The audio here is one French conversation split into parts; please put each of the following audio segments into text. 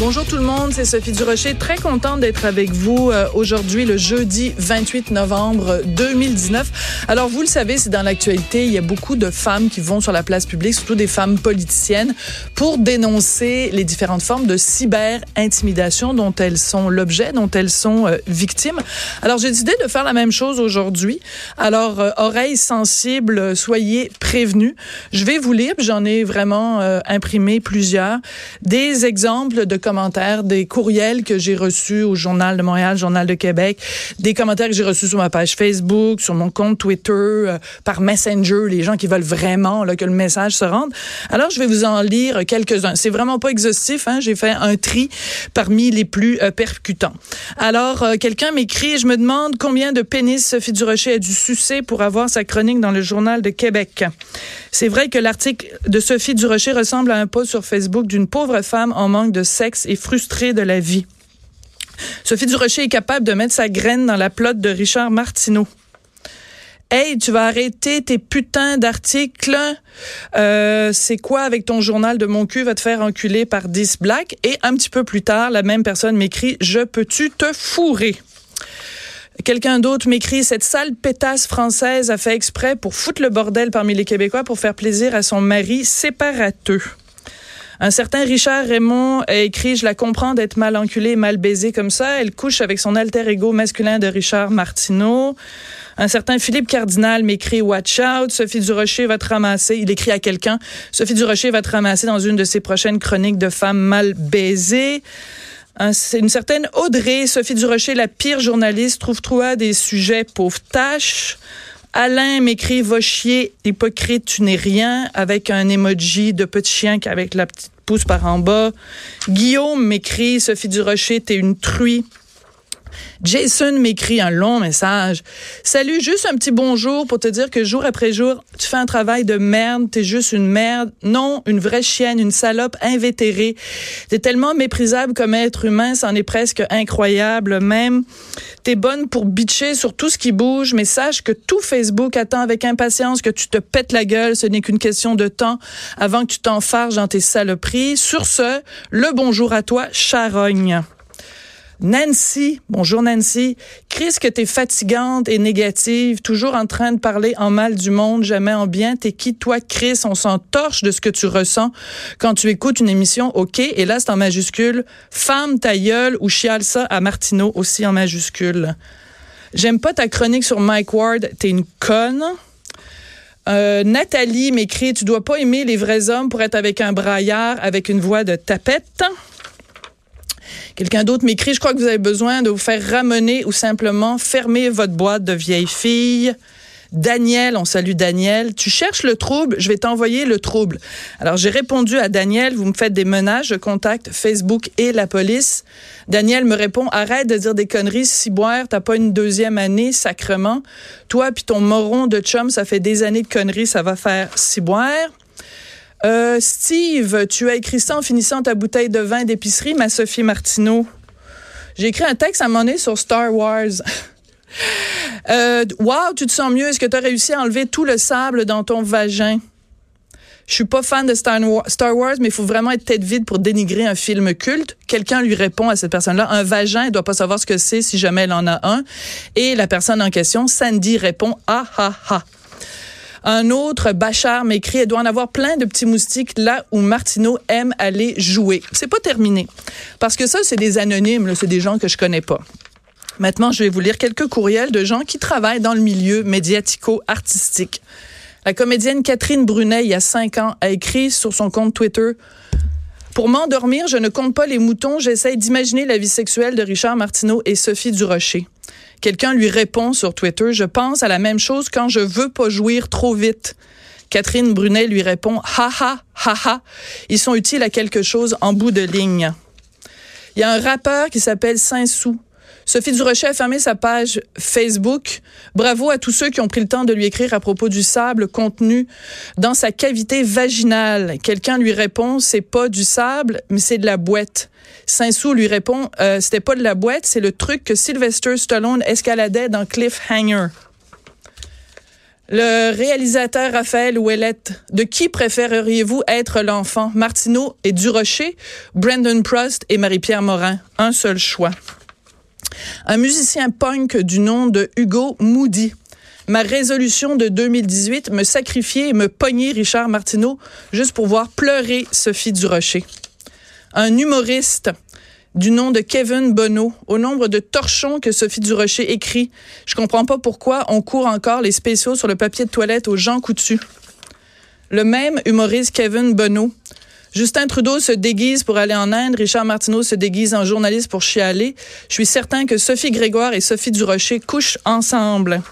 Bonjour tout le monde, c'est Sophie Durocher, très contente d'être avec vous euh, aujourd'hui le jeudi 28 novembre 2019. Alors vous le savez, c'est dans l'actualité, il y a beaucoup de femmes qui vont sur la place publique, surtout des femmes politiciennes, pour dénoncer les différentes formes de cyber-intimidation dont elles sont l'objet, dont elles sont euh, victimes. Alors j'ai décidé de faire la même chose aujourd'hui. Alors euh, oreilles sensibles, soyez prévenus. Je vais vous lire, j'en ai vraiment imprimé plusieurs, des exemples de commentaires, des courriels que j'ai reçus au Journal de Montréal, Journal de Québec, des commentaires que j'ai reçus sur ma page Facebook, sur mon compte Twitter, euh, par Messenger, les gens qui veulent vraiment que le message se rende. Alors, je vais vous en lire quelques-uns. C'est vraiment pas exhaustif, hein? j'ai fait un tri parmi les plus euh, percutants. Alors, euh, quelqu'un m'écrit, je me demande combien de pénis Sophie Durocher a dû sucer pour avoir sa chronique dans le Journal de Québec. C'est vrai que l'article de Sophie Durocher ressemble à un post sur Facebook d'une pauvre femme en manque de sexe et frustrée de la vie. Sophie Durocher est capable de mettre sa graine dans la plotte de Richard Martineau. Hey, tu vas arrêter tes putains d'articles. Euh, c'est quoi avec ton journal de mon cul va te faire enculer par 10 Black? Et un petit peu plus tard, la même personne m'écrit Je peux-tu te fourrer? Quelqu'un d'autre m'écrit Cette sale pétasse française a fait exprès pour foutre le bordel parmi les Québécois pour faire plaisir à son mari séparateux. Un certain Richard Raymond a écrit Je la comprends d'être mal enculée mal baisée comme ça. Elle couche avec son alter ego masculin de Richard Martineau. Un certain Philippe Cardinal m'écrit Watch out, Sophie Durocher va te ramasser. Il écrit à quelqu'un Sophie Durocher va te ramasser dans une de ses prochaines chroniques de femmes mal baisées. Une certaine Audrey, Sophie Durocher, la pire journaliste, trouve toi des sujets pauvres tâches. Alain m'écrit Va chier, hypocrite, tu n'es rien, avec un emoji de petit chien avec la petite pouce par en bas. Guillaume m'écrit Sophie Durocher, t'es une truie. Jason m'écrit un long message. Salut, juste un petit bonjour pour te dire que jour après jour, tu fais un travail de merde, t'es juste une merde. Non, une vraie chienne, une salope invétérée. T'es tellement méprisable comme être humain, c'en est presque incroyable même. T'es bonne pour bitcher sur tout ce qui bouge, mais sache que tout Facebook attend avec impatience que tu te pètes la gueule. Ce n'est qu'une question de temps avant que tu t'enfarges dans tes saloperies. Sur ce, le bonjour à toi, charogne. Nancy, bonjour Nancy. Chris, que t'es fatigante et négative, toujours en train de parler en mal du monde, jamais en bien. T'es qui, toi, Chris? On s'en torche de ce que tu ressens quand tu écoutes une émission, OK? Et là, c'est en majuscule. Femme, ta gueule, ou chiale ça à Martineau, aussi en majuscule. J'aime pas ta chronique sur Mike Ward, t'es une conne. Euh, Nathalie m'écrit, tu dois pas aimer les vrais hommes pour être avec un braillard avec une voix de tapette. Quelqu'un d'autre m'écrit, je crois que vous avez besoin de vous faire ramener ou simplement fermer votre boîte de vieille fille. Daniel, on salue Daniel. Tu cherches le trouble, je vais t'envoyer le trouble. Alors j'ai répondu à Daniel, vous me faites des menaces, je contacte Facebook et la police. Daniel me répond, arrête de dire des conneries, ciboire, t'as pas une deuxième année, sacrement. Toi puis ton moron de chum, ça fait des années de conneries, ça va faire ciboire. Euh, Steve, tu as écrit ça en finissant ta bouteille de vin d'épicerie, ma Sophie Martineau. J'ai écrit un texte à un moment donné sur Star Wars. euh, wow, tu te sens mieux. Est-ce que tu as réussi à enlever tout le sable dans ton vagin? Je suis pas fan de Star Wars, mais il faut vraiment être tête vide pour dénigrer un film culte. Quelqu'un lui répond à cette personne-là, un vagin, elle doit pas savoir ce que c'est si jamais elle en a un. Et la personne en question, Sandy, répond, ah, ah, ah. Un autre, Bachar, m'écrit, elle doit en avoir plein de petits moustiques là où Martineau aime aller jouer. C'est pas terminé. Parce que ça, c'est des anonymes, c'est des gens que je connais pas. Maintenant, je vais vous lire quelques courriels de gens qui travaillent dans le milieu médiatico-artistique. La comédienne Catherine Brunet, il y a cinq ans, a écrit sur son compte Twitter pour m'endormir, je ne compte pas les moutons, j'essaie d'imaginer la vie sexuelle de Richard Martineau et Sophie Durocher. Quelqu'un lui répond sur Twitter, je pense à la même chose quand je veux pas jouir trop vite. Catherine Brunet lui répond, ha ha, ha ha, ils sont utiles à quelque chose en bout de ligne. Il y a un rappeur qui s'appelle Saint-Sou. Sophie Durocher a fermé sa page Facebook. Bravo à tous ceux qui ont pris le temps de lui écrire à propos du sable contenu dans sa cavité vaginale. Quelqu'un lui répond, c'est pas du sable, mais c'est de la boîte. Saint-Sou lui répond, euh, c'était pas de la boîte, c'est le truc que Sylvester Stallone escaladait dans Cliffhanger. Le réalisateur Raphaël Ouellette, de qui préféreriez-vous être l'enfant? Martineau et Durocher, Brandon Prost et Marie-Pierre Morin. Un seul choix. Un musicien punk du nom de Hugo Moody. Ma résolution de 2018, me sacrifier et me pogner Richard Martineau juste pour voir pleurer Sophie Durocher. Un humoriste du nom de Kevin Bonneau, au nombre de torchons que Sophie Durocher écrit. Je comprends pas pourquoi on court encore les spéciaux sur le papier de toilette aux gens coutus. Le même humoriste Kevin Bonneau. Justin Trudeau se déguise pour aller en Inde, Richard Martineau se déguise en journaliste pour chialer. Je suis certain que Sophie Grégoire et Sophie Durocher couchent ensemble.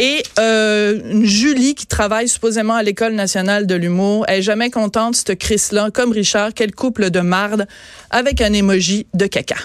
Et euh, Julie, qui travaille supposément à l'École nationale de l'humour, est jamais contente, cette Chris-là, comme Richard, quel couple de marde, avec un émoji de caca.